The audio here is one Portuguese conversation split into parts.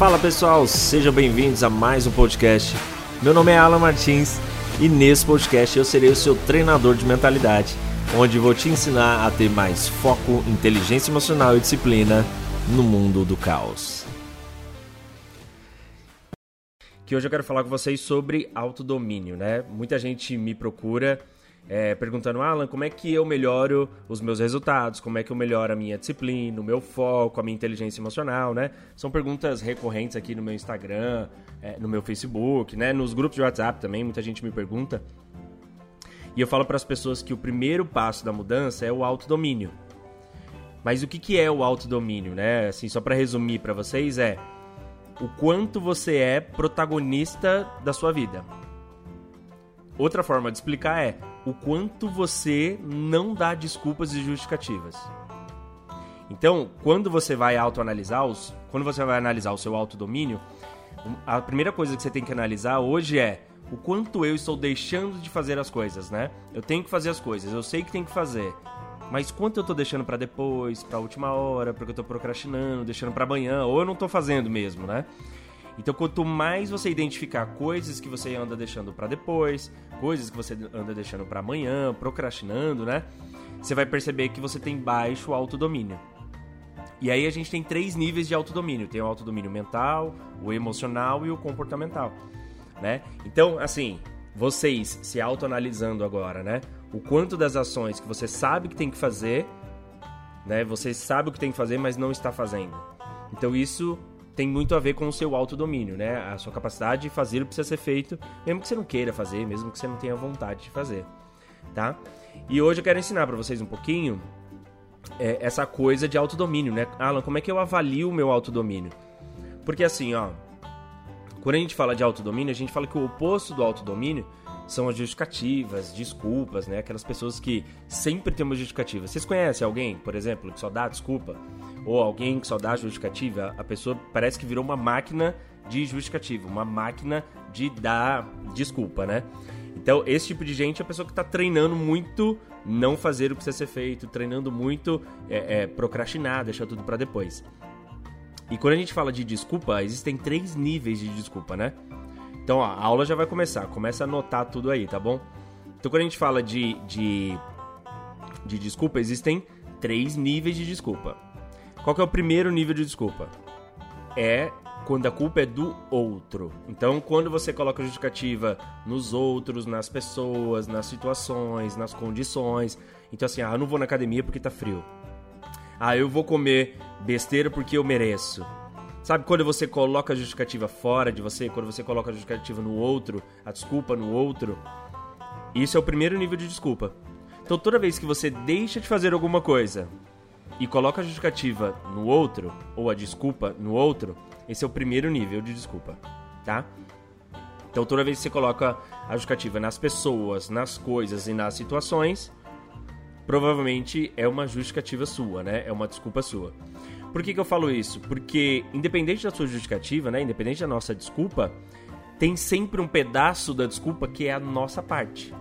Fala pessoal, sejam bem-vindos a mais um podcast. Meu nome é Alan Martins e nesse podcast eu serei o seu treinador de mentalidade, onde vou te ensinar a ter mais foco, inteligência emocional e disciplina no mundo do caos. Que hoje eu quero falar com vocês sobre autodomínio, né? Muita gente me procura é, perguntando, Alan, como é que eu melhoro os meus resultados? Como é que eu melhoro a minha disciplina, o meu foco, a minha inteligência emocional, né? São perguntas recorrentes aqui no meu Instagram, é, no meu Facebook, né? Nos grupos de WhatsApp também, muita gente me pergunta. E eu falo para as pessoas que o primeiro passo da mudança é o autodomínio. Mas o que, que é o autodomínio, né? Assim, só para resumir para vocês, é o quanto você é protagonista da sua vida. Outra forma de explicar é o quanto você não dá desculpas e justificativas. Então, quando você vai autoanalisar, os, quando você vai analisar o seu autodomínio, a primeira coisa que você tem que analisar hoje é o quanto eu estou deixando de fazer as coisas, né? Eu tenho que fazer as coisas, eu sei que tem que fazer, mas quanto eu estou deixando para depois, para última hora, porque eu estou procrastinando, deixando para amanhã, ou eu não estou fazendo mesmo, né? Então, quanto mais você identificar coisas que você anda deixando para depois, coisas que você anda deixando para amanhã, procrastinando, né? Você vai perceber que você tem baixo autodomínio. E aí a gente tem três níveis de autodomínio: tem o autodomínio mental, o emocional e o comportamental, né? Então, assim, vocês se autoanalisando agora, né? O quanto das ações que você sabe que tem que fazer, né? Você sabe o que tem que fazer, mas não está fazendo. Então isso tem muito a ver com o seu autodomínio, né? A sua capacidade de fazer o que precisa ser feito, mesmo que você não queira fazer, mesmo que você não tenha vontade de fazer, tá? E hoje eu quero ensinar para vocês um pouquinho é, essa coisa de autodomínio, né? Alan, como é que eu avalio o meu autodomínio? Porque assim, ó, quando a gente fala de autodomínio, a gente fala que o oposto do autodomínio são as justificativas, desculpas, né? Aquelas pessoas que sempre têm uma justificativa. Vocês conhecem alguém, por exemplo, que só dá desculpa? Ou alguém que só dá justificativa? A pessoa parece que virou uma máquina de justificativa, uma máquina de dar desculpa, né? Então, esse tipo de gente é a pessoa que está treinando muito não fazer o que precisa ser feito, treinando muito é, é, procrastinar, deixar tudo para depois. E quando a gente fala de desculpa, existem três níveis de desculpa, né? Então, ó, a aula já vai começar. Começa a anotar tudo aí, tá bom? Então, quando a gente fala de, de, de desculpa, existem três níveis de desculpa. Qual que é o primeiro nível de desculpa? É quando a culpa é do outro. Então, quando você coloca justificativa nos outros, nas pessoas, nas situações, nas condições. Então, assim, ah, eu não vou na academia porque tá frio. Ah, eu vou comer besteira porque eu mereço. Sabe quando você coloca a justificativa fora de você, quando você coloca a justificativa no outro, a desculpa no outro? Isso é o primeiro nível de desculpa. Então toda vez que você deixa de fazer alguma coisa e coloca a justificativa no outro, ou a desculpa no outro, esse é o primeiro nível de desculpa, tá? Então toda vez que você coloca a justificativa nas pessoas, nas coisas e nas situações, provavelmente é uma justificativa sua, né? É uma desculpa sua. Por que, que eu falo isso? Porque, independente da sua justificativa, né? Independente da nossa desculpa, tem sempre um pedaço da desculpa que é a nossa parte.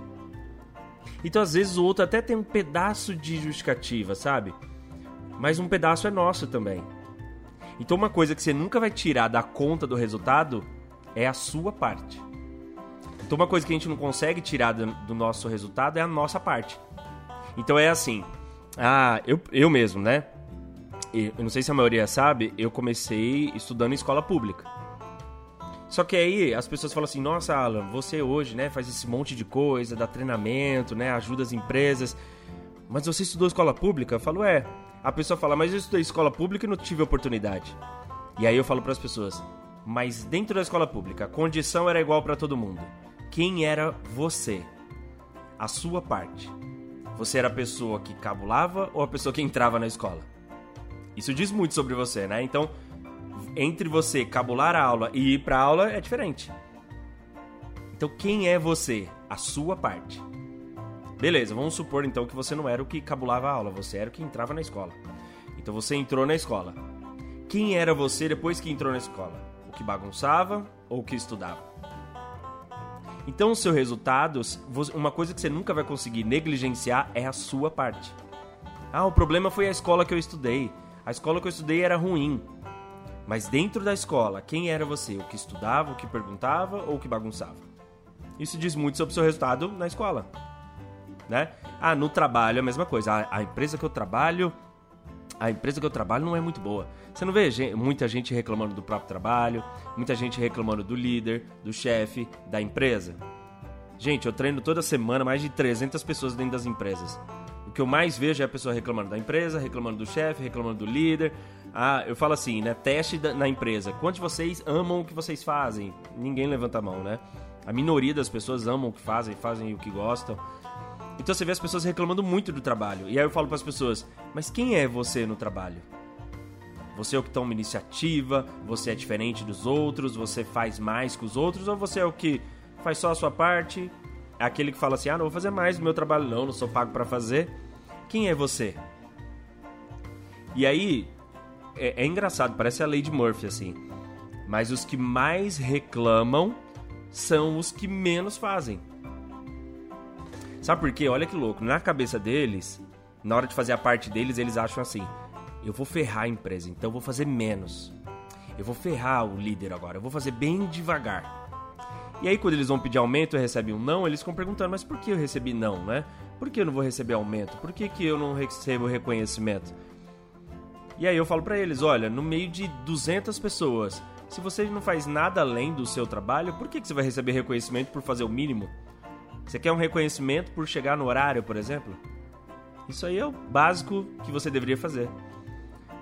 Então, às vezes, o outro até tem um pedaço de justificativa, sabe? Mas um pedaço é nosso também. Então, uma coisa que você nunca vai tirar da conta do resultado é a sua parte. Então, uma coisa que a gente não consegue tirar do nosso resultado é a nossa parte. Então, é assim. Ah, eu, eu mesmo, né? eu não sei se a maioria sabe, eu comecei estudando em escola pública. Só que aí as pessoas falam assim: "Nossa, Alan, você hoje, né, faz esse monte de coisa, dá treinamento, né, ajuda as empresas, mas você estudou escola pública?" Eu falo: "É". A pessoa fala: "Mas eu estudei escola pública e não tive oportunidade". E aí eu falo para as pessoas: "Mas dentro da escola pública, a condição era igual para todo mundo. Quem era você? A sua parte. Você era a pessoa que cabulava ou a pessoa que entrava na escola?" Isso diz muito sobre você, né? Então, entre você cabular a aula e ir pra aula é diferente. Então, quem é você? A sua parte. Beleza, vamos supor então que você não era o que cabulava a aula, você era o que entrava na escola. Então você entrou na escola. Quem era você depois que entrou na escola? O que bagunçava ou o que estudava? Então, os seus resultados, uma coisa que você nunca vai conseguir negligenciar é a sua parte. Ah, o problema foi a escola que eu estudei. A escola que eu estudei era ruim. Mas dentro da escola, quem era você? O que estudava, o que perguntava ou o que bagunçava? Isso diz muito sobre o seu resultado na escola. Né? Ah, no trabalho é a mesma coisa. A, a empresa que eu trabalho, a empresa que eu trabalho não é muito boa. Você não vê gente, muita gente reclamando do próprio trabalho, muita gente reclamando do líder, do chefe, da empresa. Gente, eu treino toda semana mais de 300 pessoas dentro das empresas. O que eu mais vejo é a pessoa reclamando da empresa, reclamando do chefe, reclamando do líder. Ah, eu falo assim, né? Teste na empresa. Quantos de vocês amam o que vocês fazem? Ninguém levanta a mão, né? A minoria das pessoas amam o que fazem, fazem o que gostam. Então você vê as pessoas reclamando muito do trabalho. E aí eu falo para as pessoas: "Mas quem é você no trabalho?" Você é o que toma iniciativa, você é diferente dos outros, você faz mais que os outros ou você é o que faz só a sua parte? É aquele que fala assim: "Ah, não vou fazer mais do meu trabalho não, não sou pago para fazer". Quem é você? E aí é, é engraçado, parece a de Murphy assim. Mas os que mais reclamam são os que menos fazem. Sabe por quê? Olha que louco. Na cabeça deles, na hora de fazer a parte deles, eles acham assim: eu vou ferrar a empresa, então eu vou fazer menos. Eu vou ferrar o líder agora, eu vou fazer bem devagar. E aí, quando eles vão pedir aumento e recebem um não, eles ficam perguntando: mas por que eu recebi não, né? Por que eu não vou receber aumento? Por que, que eu não recebo reconhecimento? E aí eu falo para eles: olha, no meio de 200 pessoas, se você não faz nada além do seu trabalho, por que, que você vai receber reconhecimento por fazer o mínimo? Você quer um reconhecimento por chegar no horário, por exemplo? Isso aí é o básico que você deveria fazer.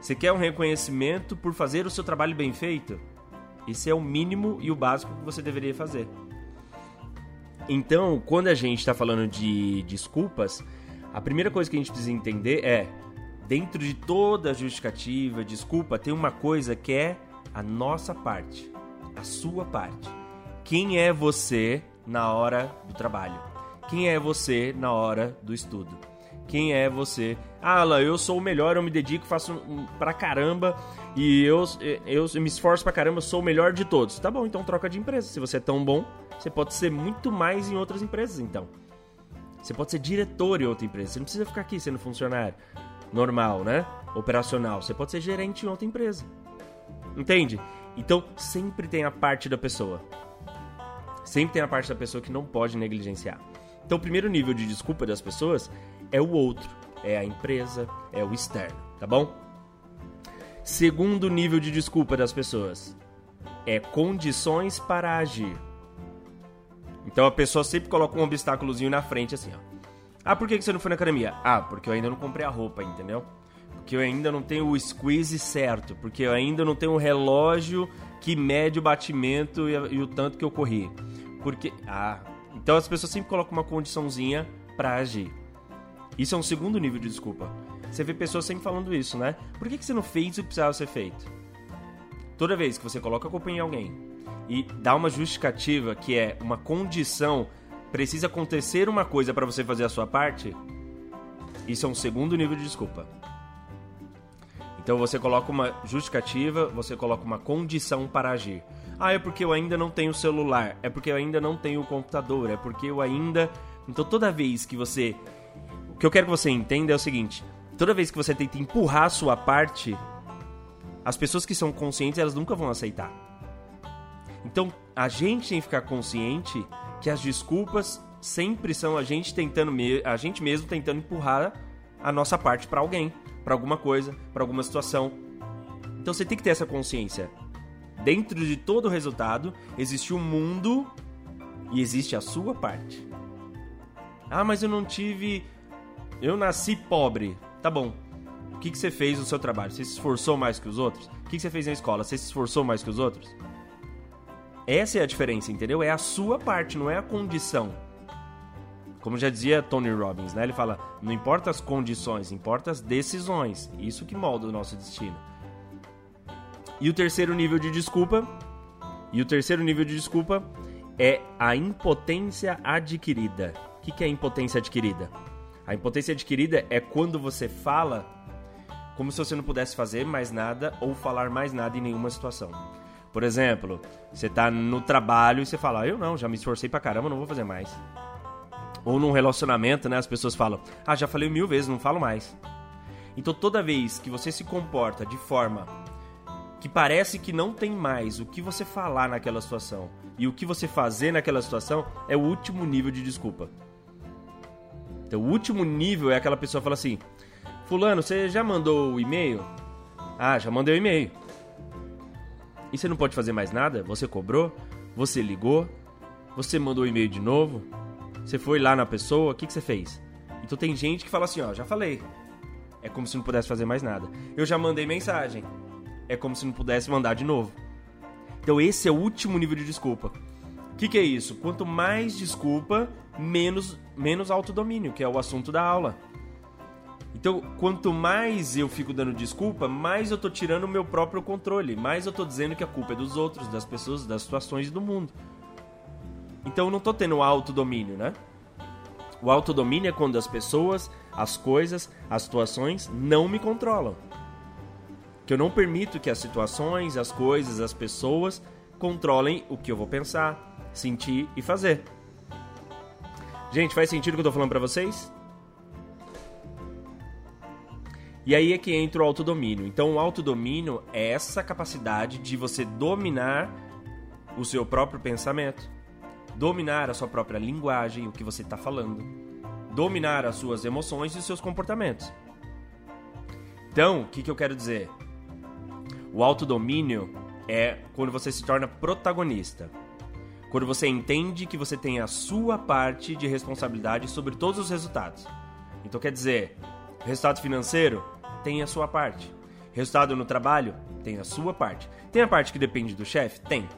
Você quer um reconhecimento por fazer o seu trabalho bem feito? Esse é o mínimo e o básico que você deveria fazer. Então, quando a gente está falando de desculpas, a primeira coisa que a gente precisa entender é: dentro de toda justificativa, desculpa, tem uma coisa que é a nossa parte, a sua parte. Quem é você na hora do trabalho? Quem é você na hora do estudo? Quem é você? Ah, Alan, eu sou o melhor, eu me dedico, faço pra caramba e eu, eu me esforço pra caramba, sou o melhor de todos. Tá bom, então troca de empresa. Se você é tão bom, você pode ser muito mais em outras empresas, então. Você pode ser diretor em outra empresa. Você não precisa ficar aqui sendo funcionário normal, né? Operacional. Você pode ser gerente em outra empresa. Entende? Então, sempre tem a parte da pessoa. Sempre tem a parte da pessoa que não pode negligenciar. Então, o primeiro nível de desculpa das pessoas é o outro, é a empresa, é o externo, tá bom? Segundo nível de desculpa das pessoas é condições para agir. Então a pessoa sempre coloca um obstáculozinho na frente assim, ó. Ah, por que você não foi na academia? Ah, porque eu ainda não comprei a roupa, entendeu? Porque eu ainda não tenho o squeeze certo, porque eu ainda não tenho o relógio que mede o batimento e, o tanto que eu corri. Porque. Ah. Então as pessoas sempre colocam uma condiçãozinha para agir. Isso é um segundo nível de desculpa. Você vê pessoas sempre falando isso, né? Por que, que você não fez o que precisava ser feito? Toda vez que você coloca a culpa em alguém e dá uma justificativa que é uma condição, precisa acontecer uma coisa para você fazer a sua parte, isso é um segundo nível de desculpa. Então você coloca uma justificativa, você coloca uma condição para agir. Ah, é porque eu ainda não tenho celular, é porque eu ainda não tenho computador, é porque eu ainda. Então toda vez que você. O que eu quero que você entenda é o seguinte: toda vez que você tenta empurrar a sua parte, as pessoas que são conscientes elas nunca vão aceitar. Então a gente tem que ficar consciente que as desculpas sempre são a gente tentando a gente mesmo tentando empurrar a nossa parte para alguém para alguma coisa, para alguma situação. Então você tem que ter essa consciência. Dentro de todo o resultado, existe o mundo e existe a sua parte. Ah, mas eu não tive. Eu nasci pobre. Tá bom. O que, que você fez no seu trabalho? Você se esforçou mais que os outros? O que, que você fez na escola? Você se esforçou mais que os outros? Essa é a diferença, entendeu? É a sua parte, não é a condição. Como já dizia Tony Robbins, né? Ele fala: não importa as condições, importa as decisões. Isso que molda o nosso destino. E o terceiro nível de desculpa, e o terceiro nível de desculpa é a impotência adquirida. O que é impotência adquirida? A impotência adquirida é quando você fala como se você não pudesse fazer mais nada ou falar mais nada em nenhuma situação. Por exemplo, você está no trabalho e você fala: ah, Eu não, já me esforcei pra caramba, não vou fazer mais. Ou num relacionamento, né, as pessoas falam: "Ah, já falei mil vezes, não falo mais". Então toda vez que você se comporta de forma que parece que não tem mais o que você falar naquela situação e o que você fazer naquela situação é o último nível de desculpa. Então, o último nível é aquela pessoa fala assim: Fulano, você já mandou o e-mail? Ah, já mandei o e-mail. E você não pode fazer mais nada? Você cobrou? Você ligou? Você mandou o e-mail de novo? Você foi lá na pessoa? O que, que você fez? Então tem gente que fala assim, ó, já falei. É como se não pudesse fazer mais nada. Eu já mandei mensagem. É como se não pudesse mandar de novo. Então esse é o último nível de desculpa. O que, que é isso? Quanto mais desculpa, menos, menos autodomínio, que é o assunto da aula. Então, quanto mais eu fico dando desculpa, mais eu tô tirando o meu próprio controle, mais eu tô dizendo que a culpa é dos outros, das pessoas, das situações do mundo. Então eu não tô tendo autodomínio, né? O autodomínio é quando as pessoas, as coisas, as situações não me controlam. Que eu não permito que as situações, as coisas, as pessoas controlem o que eu vou pensar, sentir e fazer. Gente, faz sentido o que eu tô falando para vocês? E aí é que entra o autodomínio. Então, o autodomínio é essa capacidade de você dominar o seu próprio pensamento, dominar a sua própria linguagem, o que você está falando, dominar as suas emoções e os seus comportamentos. Então, o que, que eu quero dizer? O autodomínio é quando você se torna protagonista. Quando você entende que você tem a sua parte de responsabilidade sobre todos os resultados. Então, quer dizer, resultado financeiro, tem a sua parte. Resultado no trabalho tem a sua parte. Tem a parte que depende do chefe? Tem.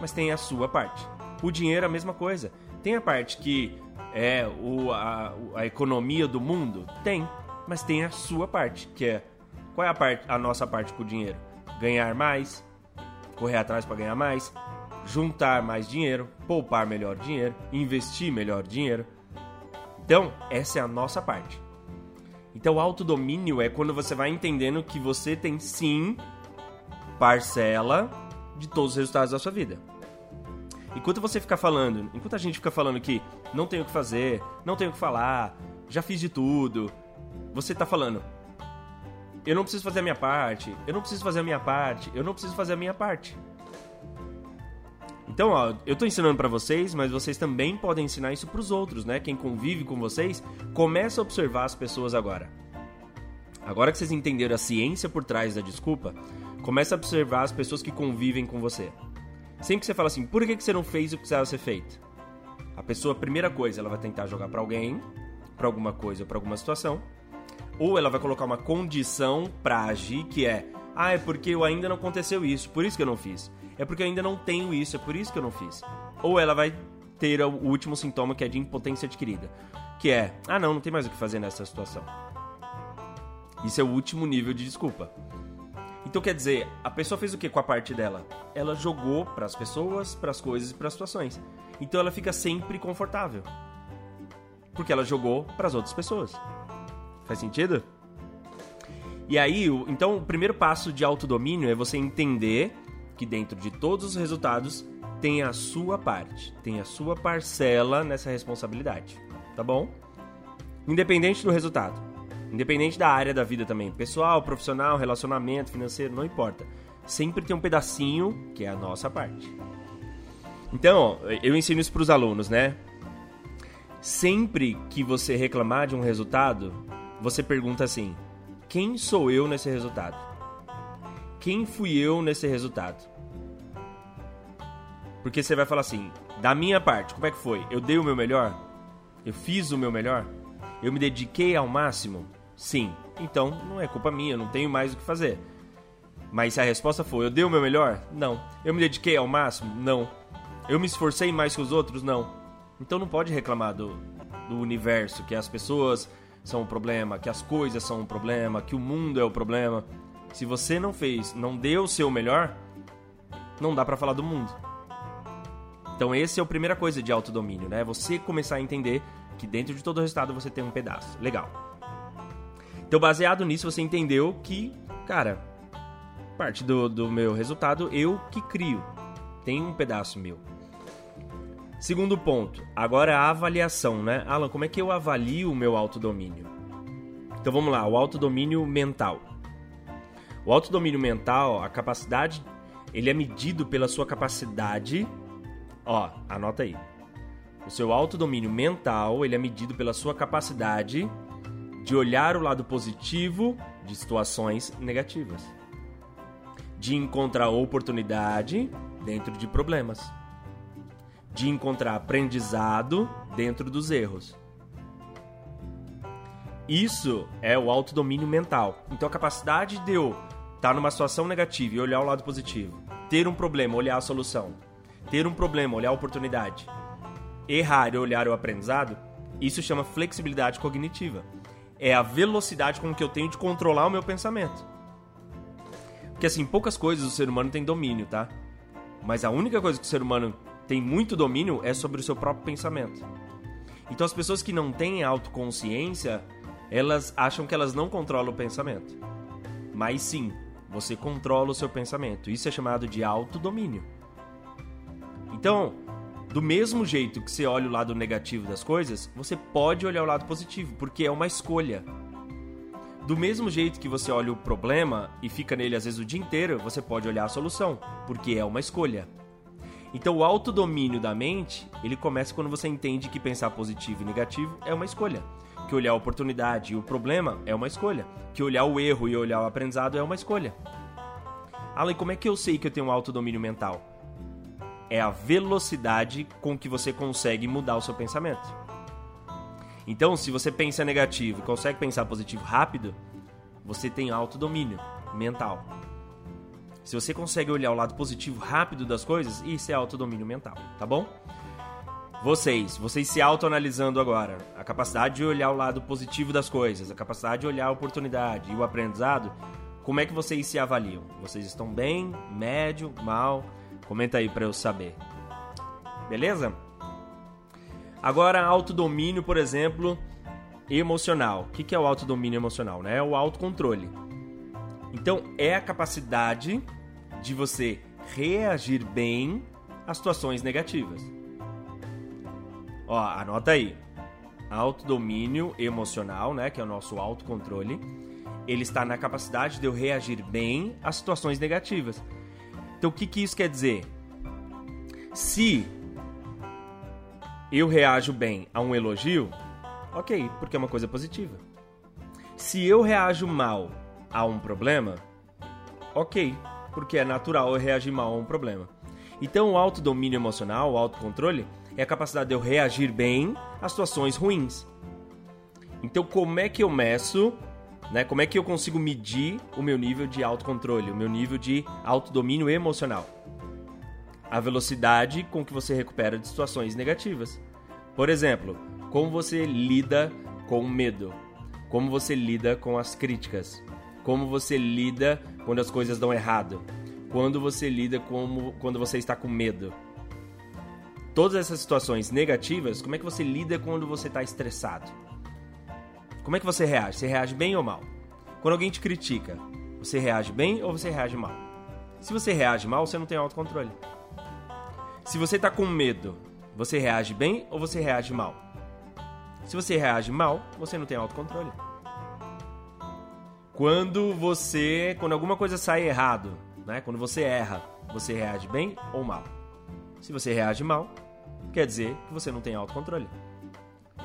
Mas tem a sua parte. O dinheiro é a mesma coisa. Tem a parte que é o, a, a economia do mundo? Tem. Mas tem a sua parte, que é qual é a, parte, a nossa parte com o dinheiro? Ganhar mais, correr atrás para ganhar mais, juntar mais dinheiro, poupar melhor dinheiro, investir melhor dinheiro. Então, essa é a nossa parte. Então, o autodomínio é quando você vai entendendo que você tem sim parcela de todos os resultados da sua vida. Enquanto você ficar falando, enquanto a gente fica falando que não tenho o que fazer, não tenho o que falar, já fiz de tudo, você tá falando, eu não preciso fazer a minha parte, eu não preciso fazer a minha parte, eu não preciso fazer a minha parte. Então, ó, eu tô ensinando para vocês, mas vocês também podem ensinar isso para os outros, né? Quem convive com vocês, começa a observar as pessoas agora. Agora que vocês entenderam a ciência por trás da desculpa, começa a observar as pessoas que convivem com você. Sempre que você fala assim, por que você não fez o que precisava ser feito? A pessoa, primeira coisa, ela vai tentar jogar para alguém, para alguma coisa para alguma situação, ou ela vai colocar uma condição para agir que é, ah, é porque eu ainda não aconteceu isso, por isso que eu não fiz é porque eu ainda não tenho isso, é por isso que eu não fiz. Ou ela vai ter o último sintoma que é de impotência adquirida, que é, ah não, não tem mais o que fazer nessa situação. Isso é o último nível de desculpa. Então quer dizer, a pessoa fez o que com a parte dela? Ela jogou para as pessoas, para as coisas e para as situações. Então ela fica sempre confortável. Porque ela jogou para as outras pessoas. Faz sentido? E aí, então o primeiro passo de autodomínio é você entender que dentro de todos os resultados tem a sua parte, tem a sua parcela nessa responsabilidade, tá bom? Independente do resultado, independente da área da vida também, pessoal, profissional, relacionamento, financeiro, não importa. Sempre tem um pedacinho que é a nossa parte. Então, eu ensino isso para os alunos, né? Sempre que você reclamar de um resultado, você pergunta assim: quem sou eu nesse resultado? quem fui eu nesse resultado. Porque você vai falar assim, da minha parte, como é que foi? Eu dei o meu melhor? Eu fiz o meu melhor? Eu me dediquei ao máximo? Sim. Então, não é culpa minha, não tenho mais o que fazer. Mas se a resposta for, eu dei o meu melhor? Não. Eu me dediquei ao máximo? Não. Eu me esforcei mais que os outros? Não. Então não pode reclamar do, do universo, que as pessoas são um problema, que as coisas são um problema, que o mundo é o problema. Se você não fez, não deu o seu melhor, não dá para falar do mundo. Então esse é a primeira coisa de autodomínio, né? Você começar a entender que dentro de todo o resultado você tem um pedaço. Legal. Então baseado nisso você entendeu que, cara, parte do, do meu resultado eu que crio. Tem um pedaço meu. Segundo ponto, agora a avaliação, né? Alan, como é que eu avalio o meu autodomínio? Então vamos lá, o autodomínio mental. O autodomínio mental, a capacidade, ele é medido pela sua capacidade. Ó, anota aí. O seu autodomínio mental, ele é medido pela sua capacidade de olhar o lado positivo de situações negativas. De encontrar oportunidade dentro de problemas. De encontrar aprendizado dentro dos erros. Isso é o autodomínio mental. Então a capacidade de eu estar numa situação negativa e olhar o lado positivo, ter um problema, olhar a solução, ter um problema, olhar a oportunidade, errar e olhar o aprendizado, isso chama flexibilidade cognitiva. É a velocidade com que eu tenho de controlar o meu pensamento. Porque assim, poucas coisas o ser humano tem domínio, tá? Mas a única coisa que o ser humano tem muito domínio é sobre o seu próprio pensamento. Então as pessoas que não têm autoconsciência, elas acham que elas não controlam o pensamento. Mas sim, você controla o seu pensamento. Isso é chamado de autodomínio. Então, do mesmo jeito que você olha o lado negativo das coisas, você pode olhar o lado positivo, porque é uma escolha. Do mesmo jeito que você olha o problema e fica nele às vezes o dia inteiro, você pode olhar a solução, porque é uma escolha. Então o autodomínio da mente, ele começa quando você entende que pensar positivo e negativo é uma escolha. Que olhar a oportunidade e o problema é uma escolha. Que olhar o erro e olhar o aprendizado é uma escolha. Alan, como é que eu sei que eu tenho um autodomínio mental? É a velocidade com que você consegue mudar o seu pensamento. Então, se você pensa negativo e consegue pensar positivo rápido, você tem autodomínio mental. Se você consegue olhar o lado positivo rápido das coisas, isso é autodomínio mental, tá bom? Vocês, vocês se autoanalisando agora, a capacidade de olhar o lado positivo das coisas, a capacidade de olhar a oportunidade e o aprendizado, como é que vocês se avaliam? Vocês estão bem, médio, mal? Comenta aí para eu saber. Beleza? Agora, autodomínio, por exemplo, emocional. O que é o autodomínio emocional? Né? É o autocontrole. Então, é a capacidade de você reagir bem a situações negativas. Ó, anota aí. Autodomínio emocional, né, que é o nosso autocontrole, ele está na capacidade de eu reagir bem a situações negativas. Então, o que, que isso quer dizer? Se eu reajo bem a um elogio, ok, porque é uma coisa positiva. Se eu reajo mal a um problema, ok, porque é natural eu reagir mal a um problema. Então, o autodomínio emocional, o autocontrole, é a capacidade de eu reagir bem a situações ruins. Então, como é que eu meço, né? Como é que eu consigo medir o meu nível de autocontrole, o meu nível de autodomínio emocional? A velocidade com que você recupera de situações negativas. Por exemplo, como você lida com o medo, como você lida com as críticas, como você lida quando as coisas dão errado, quando você lida com quando você está com medo. Todas essas situações negativas, como é que você lida quando você está estressado? Como é que você reage? Você reage bem ou mal? Quando alguém te critica, você reage bem ou você reage mal? Se você reage mal, você não tem autocontrole. Se você está com medo, você reage bem ou você reage mal? Se você reage mal, você não tem autocontrole. Quando você, quando alguma coisa sai errado, né? Quando você erra, você reage bem ou mal? Se você reage mal, quer dizer que você não tem autocontrole.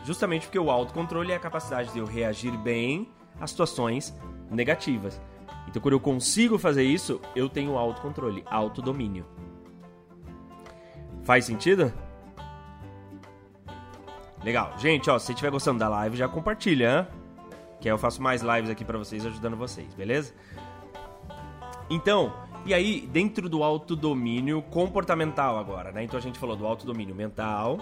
Justamente porque o autocontrole é a capacidade de eu reagir bem a situações negativas. Então, quando eu consigo fazer isso, eu tenho autocontrole, autodomínio. Faz sentido? Legal. Gente, ó, se você estiver gostando da live, já compartilha, hein? Que aí eu faço mais lives aqui para vocês, ajudando vocês, beleza? Então, e aí, dentro do autodomínio comportamental agora, né? Então a gente falou do autodomínio mental,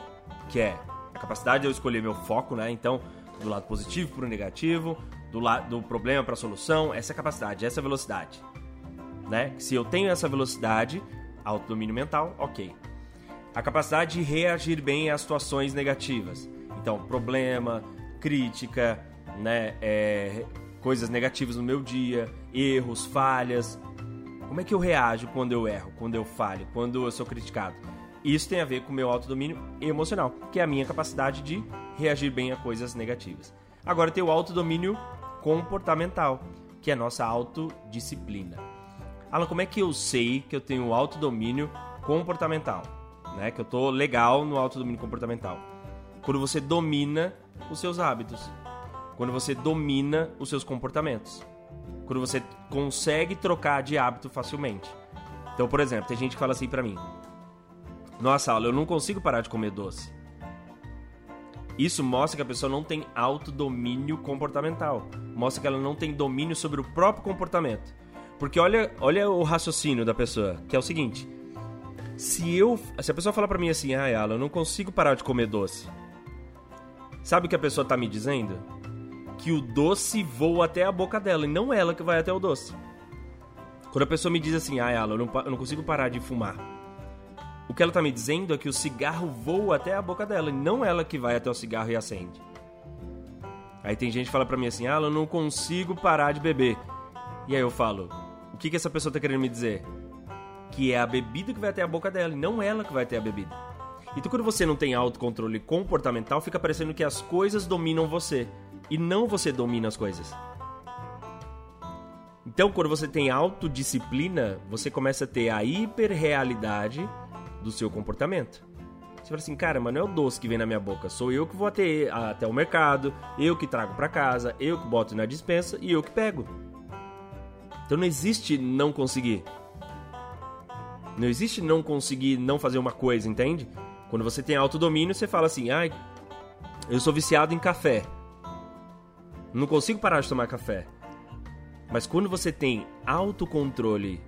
que é a capacidade de eu escolher meu foco, né? Então, do lado positivo para o negativo, do lado do problema para a solução, essa capacidade, essa velocidade, né? Se eu tenho essa velocidade, autodomínio mental, ok. A capacidade de reagir bem às situações negativas. Então, problema, crítica, né, é, coisas negativas no meu dia, erros, falhas. Como é que eu reajo quando eu erro, quando eu falho, quando eu sou criticado? Isso tem a ver com o meu autodomínio emocional, que é a minha capacidade de reagir bem a coisas negativas. Agora tem o autodomínio comportamental. que é a nossa autodisciplina. Alan, como é que eu sei que eu tenho autodomínio comportamental? Né? Que eu tô legal no autodomínio comportamental. Quando você domina os seus hábitos. Quando você domina os seus comportamentos. Quando você consegue trocar de hábito facilmente. Então, por exemplo, tem gente que fala assim pra mim: Nossa, Alan, eu não consigo parar de comer doce. Isso mostra que a pessoa não tem autodomínio comportamental. Mostra que ela não tem domínio sobre o próprio comportamento. Porque olha, olha o raciocínio da pessoa, que é o seguinte: se eu, se a pessoa falar para mim assim, ah, Alan, eu não consigo parar de comer doce. Sabe o que a pessoa tá me dizendo? Que o doce voa até a boca dela e não ela que vai até o doce. Quando a pessoa me diz assim, ah, Alan, eu não, eu não consigo parar de fumar. O que ela tá me dizendo é que o cigarro voa até a boca dela e não ela que vai até o cigarro e acende. Aí tem gente que fala pra mim assim, ah, eu não consigo parar de beber. E aí eu falo, que, que essa pessoa tá querendo me dizer? Que é a bebida que vai até a boca dela, e não ela que vai até a bebida. Então, quando você não tem autocontrole comportamental, fica parecendo que as coisas dominam você e não você domina as coisas. Então, quando você tem autodisciplina, você começa a ter a hiperrealidade do seu comportamento. Você fala assim, cara, mas não é o doce que vem na minha boca, sou eu que vou até, até o mercado, eu que trago para casa, eu que boto na dispensa e eu que pego. Então não existe não conseguir. Não existe não conseguir não fazer uma coisa, entende? Quando você tem autodomínio, você fala assim: ai, eu sou viciado em café. Não consigo parar de tomar café. Mas quando você tem autocontrole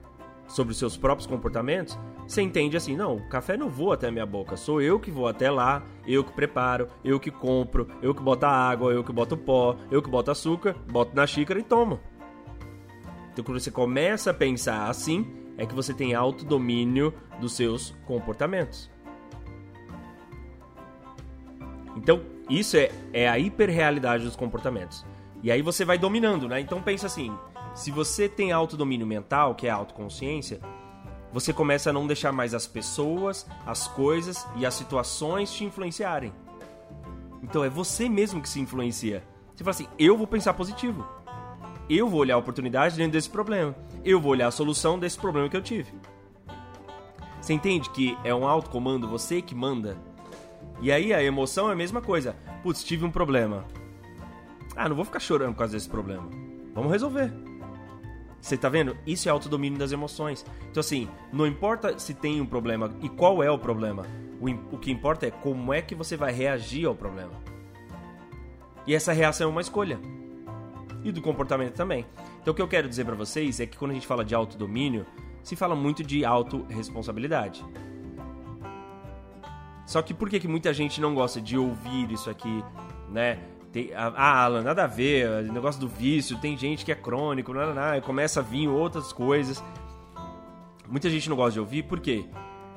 sobre os seus próprios comportamentos, você entende assim: não, o café não voa até a minha boca, sou eu que vou até lá, eu que preparo, eu que compro, eu que boto a água, eu que boto pó, eu que boto açúcar, boto na xícara e tomo. Então, quando você começa a pensar assim, é que você tem autodomínio dos seus comportamentos. Então, isso é, é a hiperrealidade dos comportamentos. E aí você vai dominando, né? Então pensa assim, se você tem autodomínio mental, que é a autoconsciência, você começa a não deixar mais as pessoas, as coisas e as situações te influenciarem. Então é você mesmo que se influencia. Você fala assim, eu vou pensar positivo. Eu vou olhar a oportunidade dentro desse problema. Eu vou olhar a solução desse problema que eu tive. Você entende que é um autocomando, você que manda? E aí a emoção é a mesma coisa. Putz, tive um problema. Ah, não vou ficar chorando por causa desse problema. Vamos resolver. Você tá vendo? Isso é autodomínio das emoções. Então, assim, não importa se tem um problema e qual é o problema. O, o que importa é como é que você vai reagir ao problema. E essa reação é uma escolha e do comportamento também. Então o que eu quero dizer para vocês é que quando a gente fala de autodomínio, se fala muito de autorresponsabilidade. Só que por que, que muita gente não gosta de ouvir isso aqui, né? Tem, ah, Alan, nada a ver, negócio do vício, tem gente que é crônico, não, não, começa a vir outras coisas. Muita gente não gosta de ouvir, por quê?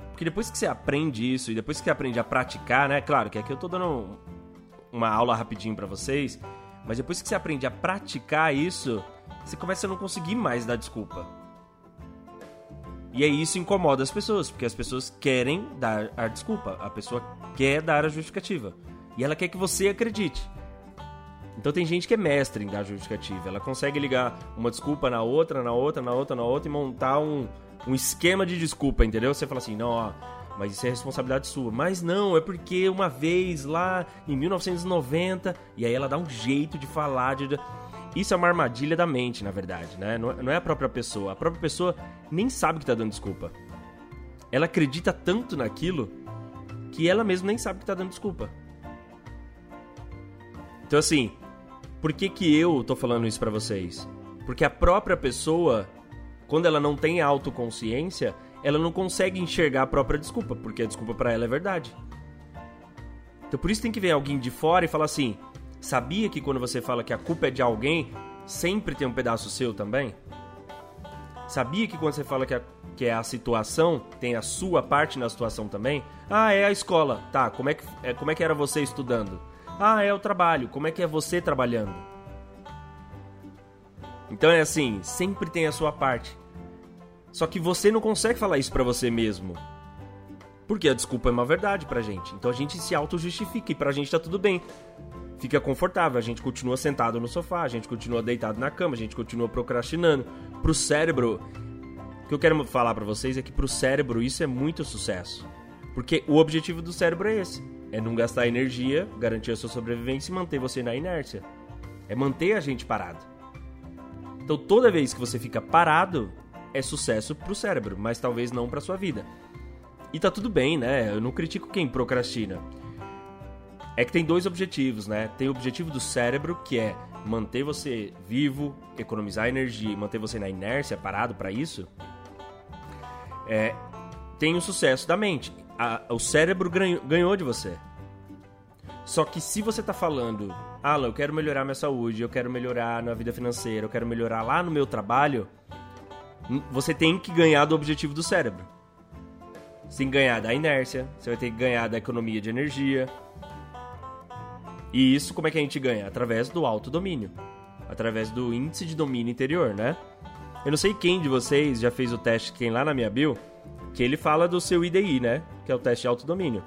Porque depois que você aprende isso e depois que você aprende a praticar, né? Claro que aqui eu tô dando uma aula rapidinho para vocês, mas depois que você aprende a praticar isso, você começa a não conseguir mais dar desculpa. E aí isso incomoda as pessoas, porque as pessoas querem dar a desculpa, a pessoa quer dar a justificativa. E ela quer que você acredite. Então tem gente que é mestre em dar justificativa. Ela consegue ligar uma desculpa na outra, na outra, na outra, na outra e montar um, um esquema de desculpa, entendeu? Você fala assim, não, ó, mas isso é responsabilidade sua. Mas não, é porque uma vez lá em 1990, e aí ela dá um jeito de falar de. Isso é uma armadilha da mente, na verdade, né? Não é a própria pessoa. A própria pessoa nem sabe que tá dando desculpa. Ela acredita tanto naquilo que ela mesma nem sabe que tá dando desculpa. Então assim, por que que eu tô falando isso para vocês? Porque a própria pessoa, quando ela não tem autoconsciência, ela não consegue enxergar a própria desculpa, porque a desculpa para ela é verdade. Então por isso tem que ver alguém de fora e falar assim: sabia que quando você fala que a culpa é de alguém, sempre tem um pedaço seu também? Sabia que quando você fala que, a, que é a situação, tem a sua parte na situação também? Ah, é a escola. Tá, como é que, é, como é que era você estudando? Ah, é o trabalho. Como é que é você trabalhando? Então é assim, sempre tem a sua parte. Só que você não consegue falar isso para você mesmo. Porque a desculpa é uma verdade pra gente. Então a gente se auto-justifica e pra gente tá tudo bem. fica confortável, a gente continua sentado no sofá, a gente continua deitado na cama, a gente continua procrastinando. Pro cérebro, o que eu quero falar para vocês é que pro cérebro isso é muito sucesso. Porque o objetivo do cérebro é esse: é não gastar energia, garantir a sua sobrevivência e manter você na inércia. É manter a gente parado. Então toda vez que você fica parado, é sucesso pro cérebro, mas talvez não pra sua vida. E tá tudo bem, né? Eu não critico quem procrastina. É que tem dois objetivos, né? Tem o objetivo do cérebro, que é manter você vivo, economizar energia e manter você na inércia, parado para isso. É, tem o sucesso da mente. A, o cérebro ganhou, ganhou de você. Só que se você tá falando, Alan, eu quero melhorar minha saúde, eu quero melhorar na vida financeira, eu quero melhorar lá no meu trabalho, você tem que ganhar do objetivo do cérebro. Você tem que ganhar da inércia, você vai ter que ganhar da economia de energia, e isso como é que a gente ganha? Através do autodomínio. Através do índice de domínio interior, né? Eu não sei quem de vocês já fez o teste, quem lá na minha bio, que ele fala do seu IDI, né? Que é o teste de autodomínio.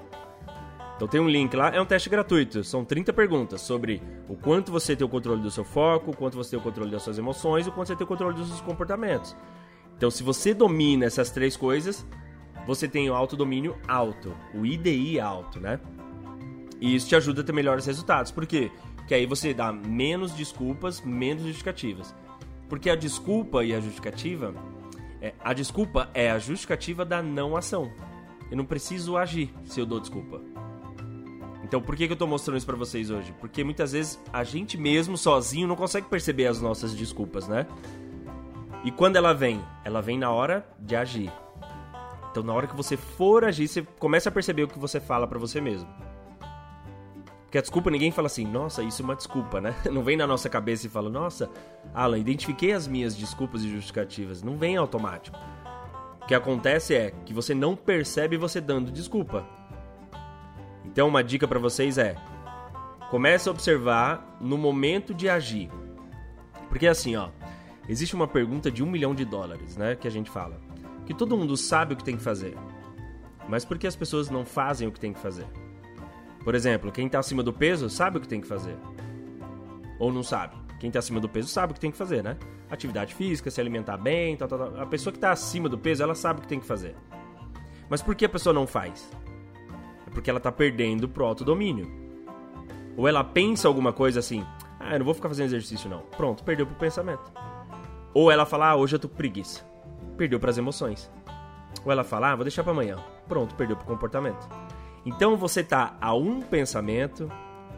Então tem um link lá, é um teste gratuito. São 30 perguntas sobre o quanto você tem o controle do seu foco, o quanto você tem o controle das suas emoções, o quanto você tem o controle dos seus comportamentos. Então se você domina essas três coisas, você tem o autodomínio alto, o IDI alto, né? E isso te ajuda a ter melhores resultados. Por quê? Porque aí você dá menos desculpas, menos justificativas. Porque a desculpa e a justificativa. É, a desculpa é a justificativa da não ação. Eu não preciso agir se eu dou desculpa. Então por que, que eu estou mostrando isso para vocês hoje? Porque muitas vezes a gente mesmo sozinho não consegue perceber as nossas desculpas, né? E quando ela vem? Ela vem na hora de agir. Então na hora que você for agir, você começa a perceber o que você fala para você mesmo. Porque a desculpa, ninguém fala assim, nossa, isso é uma desculpa, né? Não vem na nossa cabeça e fala, nossa, Alan, identifiquei as minhas desculpas e justificativas. Não vem automático. O que acontece é que você não percebe você dando desculpa. Então, uma dica para vocês é: comece a observar no momento de agir. Porque assim, ó, existe uma pergunta de um milhão de dólares, né? Que a gente fala. Que todo mundo sabe o que tem que fazer. Mas por que as pessoas não fazem o que tem que fazer? Por exemplo, quem está acima do peso sabe o que tem que fazer. Ou não sabe. Quem está acima do peso sabe o que tem que fazer, né? Atividade física, se alimentar bem, tal, tal, tal. A pessoa que está acima do peso, ela sabe o que tem que fazer. Mas por que a pessoa não faz? É porque ela está perdendo pro autodomínio. Ou ela pensa alguma coisa assim, ah, eu não vou ficar fazendo exercício não. Pronto, perdeu pro pensamento. Ou ela fala, ah, hoje eu tô preguiça. Perdeu para as emoções. Ou ela fala, ah, vou deixar para amanhã. Pronto, perdeu pro comportamento. Então você está a um pensamento,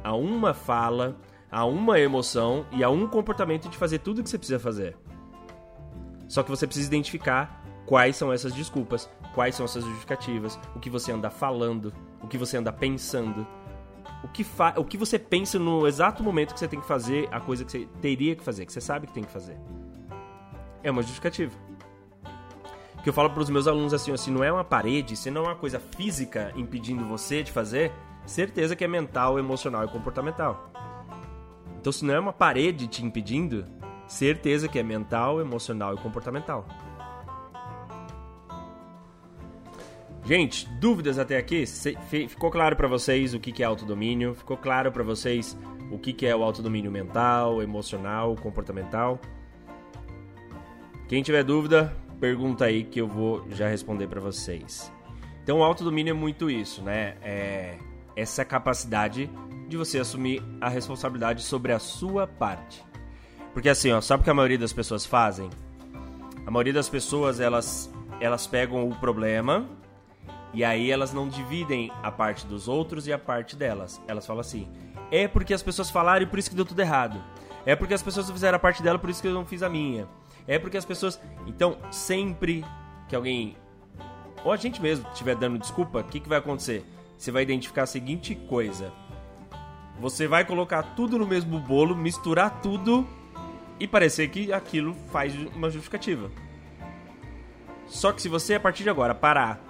a uma fala, a uma emoção e a um comportamento de fazer tudo o que você precisa fazer. Só que você precisa identificar quais são essas desculpas, quais são essas justificativas, o que você anda falando, o que você anda pensando, o que, fa o que você pensa no exato momento que você tem que fazer a coisa que você teria que fazer, que você sabe que tem que fazer. É uma justificativa que eu falo para os meus alunos assim, se não é uma parede, se não é uma coisa física impedindo você de fazer, certeza que é mental, emocional e comportamental. Então, se não é uma parede te impedindo, certeza que é mental, emocional e comportamental. Gente, dúvidas até aqui? Ficou claro para vocês o que é autodomínio? Ficou claro para vocês o que é o autodomínio mental, emocional, comportamental? Quem tiver dúvida, pergunta aí que eu vou já responder para vocês. Então, o autodomínio é muito isso, né? É essa capacidade de você assumir a responsabilidade sobre a sua parte. Porque assim, ó, sabe o que a maioria das pessoas fazem? A maioria das pessoas, elas, elas pegam o problema e aí elas não dividem a parte dos outros e a parte delas. Elas falam assim: é porque as pessoas falaram e por isso que deu tudo errado. É porque as pessoas fizeram a parte dela, por isso que eu não fiz a minha. É porque as pessoas. Então, sempre que alguém. Ou a gente mesmo estiver dando desculpa, o que, que vai acontecer? Você vai identificar a seguinte coisa: você vai colocar tudo no mesmo bolo, misturar tudo e parecer que aquilo faz uma justificativa. Só que se você a partir de agora parar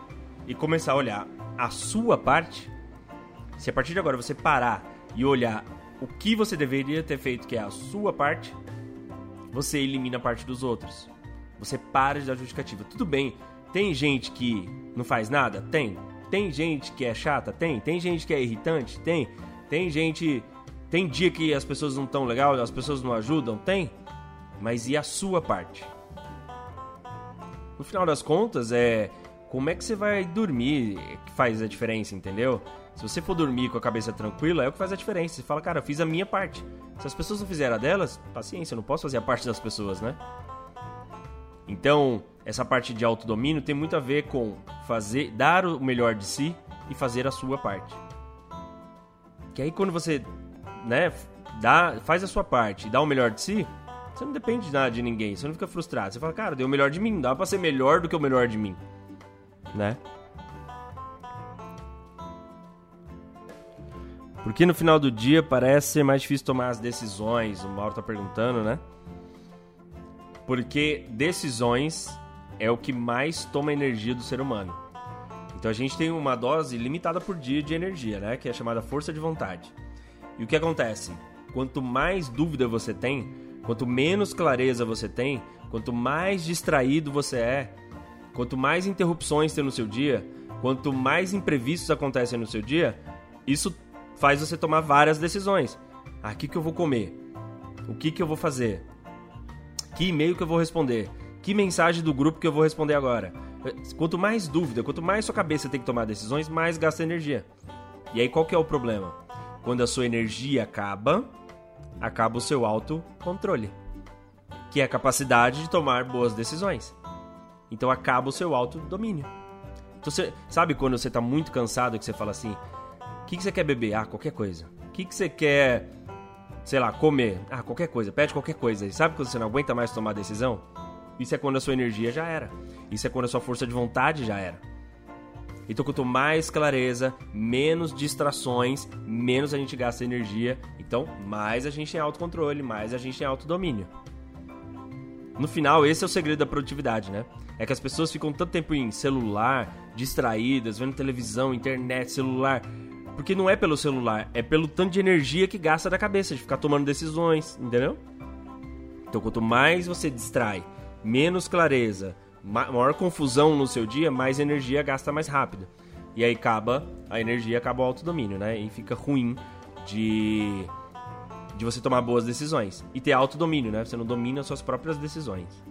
e começar a olhar a sua parte, se a partir de agora você parar e olhar o que você deveria ter feito, que é a sua parte, você elimina a parte dos outros. Você para de dar justificativa. Tudo bem, tem gente que não faz nada? Tem. Tem gente que é chata? Tem. Tem gente que é irritante? Tem. Tem gente Tem dia que as pessoas não estão legal, as pessoas não ajudam? Tem. Mas e a sua parte? No final das contas, é como é que você vai dormir que faz a diferença, entendeu? Se você for dormir com a cabeça tranquila, é o que faz a diferença. Você fala, cara, eu fiz a minha parte. Se as pessoas não fizeram a delas, paciência, eu não posso fazer a parte das pessoas, né? Então, essa parte de autodomínio tem muito a ver com fazer, dar o melhor de si e fazer a sua parte. Que aí quando você, né, dá, faz a sua parte e dá o melhor de si, você não depende de nada de ninguém, você não fica frustrado. Você fala, cara, deu o melhor de mim, dá pra ser melhor do que o melhor de mim, né? Porque no final do dia parece ser mais difícil tomar as decisões, o Mauro tá perguntando, né? Porque decisões é o que mais toma energia do ser humano. Então a gente tem uma dose limitada por dia de energia, né? Que é chamada força de vontade. E o que acontece? Quanto mais dúvida você tem, quanto menos clareza você tem, quanto mais distraído você é, quanto mais interrupções tem no seu dia, quanto mais imprevistos acontecem no seu dia, isso faz você tomar várias decisões. Ah, o que, que eu vou comer? O que, que eu vou fazer? Que e-mail que eu vou responder? Que mensagem do grupo que eu vou responder agora? Quanto mais dúvida, quanto mais sua cabeça tem que tomar decisões, mais gasta energia. E aí qual que é o problema? Quando a sua energia acaba, acaba o seu autocontrole, que é a capacidade de tomar boas decisões. Então acaba o seu autodomínio. Então, você, sabe quando você está muito cansado que você fala assim: o que, que você quer beber? Ah, qualquer coisa. O que, que você quer sei lá, comer. Ah, qualquer coisa, pede qualquer coisa. E sabe quando você não aguenta mais tomar decisão? Isso é quando a sua energia já era. Isso é quando a sua força de vontade já era. Então, quanto mais clareza, menos distrações, menos a gente gasta energia. Então, mais a gente tem autocontrole, mais a gente tem autodomínio. No final, esse é o segredo da produtividade, né? É que as pessoas ficam tanto tempo em celular, distraídas, vendo televisão, internet, celular, porque não é pelo celular, é pelo tanto de energia que gasta da cabeça, de ficar tomando decisões, entendeu? Então, quanto mais você distrai, menos clareza, maior confusão no seu dia, mais energia gasta mais rápido. E aí acaba, a energia acaba o autodomínio, né? E fica ruim de de você tomar boas decisões e ter autodomínio, né? Você não domina suas próprias decisões.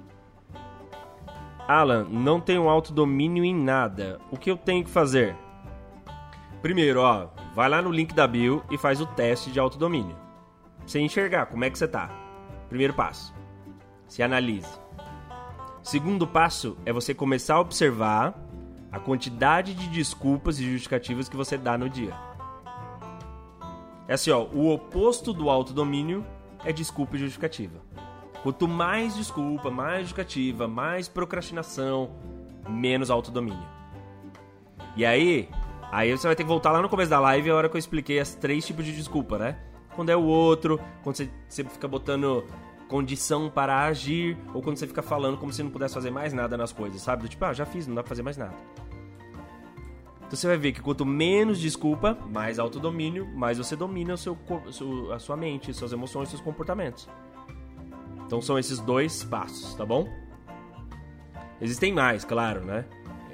Alan, não tenho autodomínio em nada. O que eu tenho que fazer? Primeiro, ó, vai lá no link da bio e faz o teste de autodomínio. Você enxergar como é que você tá. Primeiro passo. Se analise. Segundo passo é você começar a observar a quantidade de desculpas e justificativas que você dá no dia. É assim, ó, o oposto do autodomínio é desculpa e justificativa. Quanto mais desculpa, mais justificativa, mais procrastinação, menos autodomínio. E aí, Aí você vai ter que voltar lá no começo da live, a hora que eu expliquei as três tipos de desculpa, né? Quando é o outro, quando você, você fica botando condição para agir, ou quando você fica falando como se não pudesse fazer mais nada nas coisas, sabe? Do tipo, ah, já fiz, não dá pra fazer mais nada. Então você vai ver que quanto menos desculpa, mais autodomínio, mais você domina o seu, a sua mente, suas emoções, seus comportamentos. Então são esses dois passos, tá bom? Existem mais, claro, né?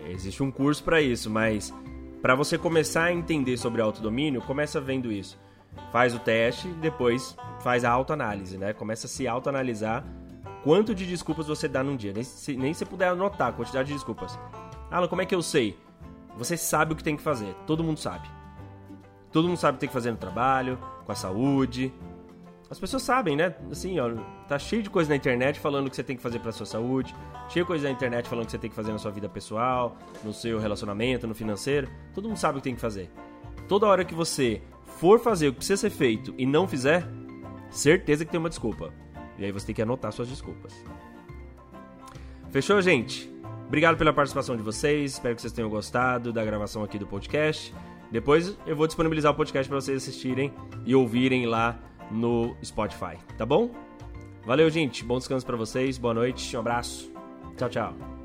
Existe um curso para isso, mas para você começar a entender sobre autodomínio, começa vendo isso. Faz o teste depois faz a autoanálise, né? Começa a se autoanalisar quanto de desculpas você dá num dia. Nem se, nem se puder anotar a quantidade de desculpas. Alan, como é que eu sei? Você sabe o que tem que fazer. Todo mundo sabe. Todo mundo sabe o que tem que fazer no trabalho, com a saúde, as pessoas sabem, né? Assim, ó, tá cheio de coisa na internet falando o que você tem que fazer para sua saúde, cheio de coisa na internet falando o que você tem que fazer na sua vida pessoal, no seu relacionamento, no financeiro. Todo mundo sabe o que tem que fazer. Toda hora que você for fazer o que precisa ser feito e não fizer, certeza que tem uma desculpa. E aí você tem que anotar suas desculpas. Fechou, gente? Obrigado pela participação de vocês. Espero que vocês tenham gostado da gravação aqui do podcast. Depois eu vou disponibilizar o podcast para vocês assistirem e ouvirem lá no Spotify, tá bom? Valeu, gente. Bom descanso para vocês. Boa noite. Um abraço. Tchau, tchau.